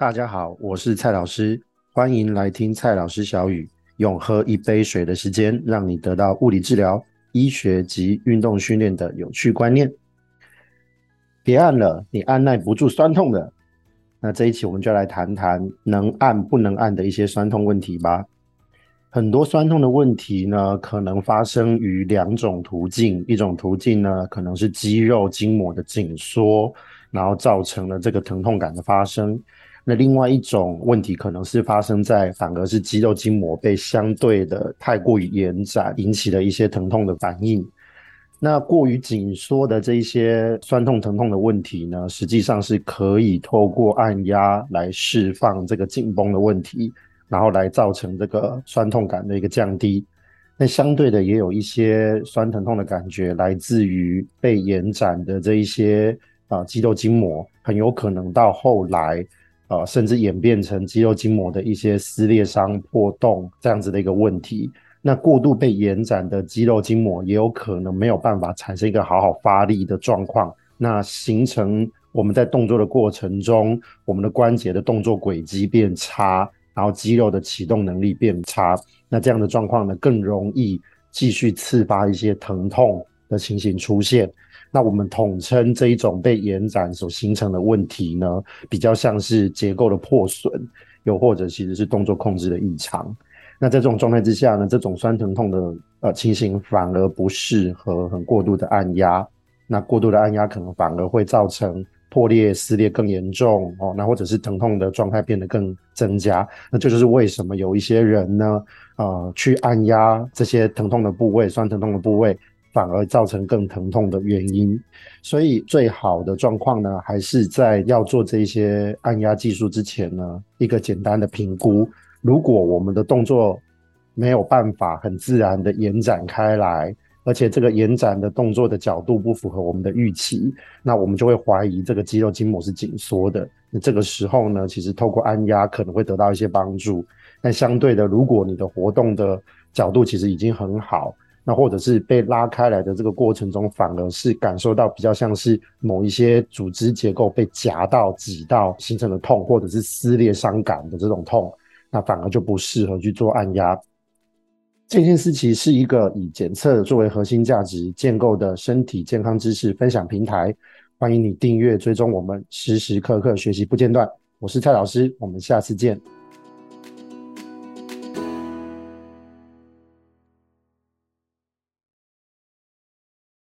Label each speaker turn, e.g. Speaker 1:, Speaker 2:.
Speaker 1: 大家好，我是蔡老师，欢迎来听蔡老师小语，用喝一杯水的时间，让你得到物理治疗、医学及运动训练的有趣观念。别按了，你按耐不住酸痛的。那这一期我们就来谈谈能按不能按的一些酸痛问题吧。很多酸痛的问题呢，可能发生于两种途径，一种途径呢，可能是肌肉筋膜的紧缩，然后造成了这个疼痛感的发生。那另外一种问题可能是发生在反而是肌肉筋膜被相对的太过于延展，引起了一些疼痛的反应。那过于紧缩的这一些酸痛疼痛的问题呢，实际上是可以透过按压来释放这个紧绷的问题，然后来造成这个酸痛感的一个降低。那相对的也有一些酸疼痛的感觉来自于被延展的这一些啊、肌肉筋膜，很有可能到后来。呃，甚至演变成肌肉筋膜的一些撕裂伤、破洞这样子的一个问题。那过度被延展的肌肉筋膜也有可能没有办法产生一个好好发力的状况，那形成我们在动作的过程中，我们的关节的动作轨迹变差，然后肌肉的启动能力变差。那这样的状况呢，更容易继续刺发一些疼痛的情形出现。那我们统称这一种被延展所形成的问题呢，比较像是结构的破损，又或者其实是动作控制的异常。那在这种状态之下呢，这种酸疼痛的呃情形反而不适合很过度的按压。那过度的按压可能反而会造成破裂、撕裂更严重哦，那或者是疼痛的状态变得更增加。那这就是为什么有一些人呢，呃，去按压这些疼痛的部位、酸疼痛的部位。反而造成更疼痛的原因，所以最好的状况呢，还是在要做这些按压技术之前呢，一个简单的评估。如果我们的动作没有办法很自然的延展开来，而且这个延展的动作的角度不符合我们的预期，那我们就会怀疑这个肌肉筋膜是紧缩的。那这个时候呢，其实透过按压可能会得到一些帮助。但相对的，如果你的活动的角度其实已经很好。那或者是被拉开来的这个过程中，反而是感受到比较像是某一些组织结构被夹到、挤到形成的痛，或者是撕裂伤感的这种痛，那反而就不适合去做按压。健先思齐是一个以检测作为核心价值建构的身体健康知识分享平台，欢迎你订阅追踪我们，时时刻刻学习不间断。我是蔡老师，我们下次见。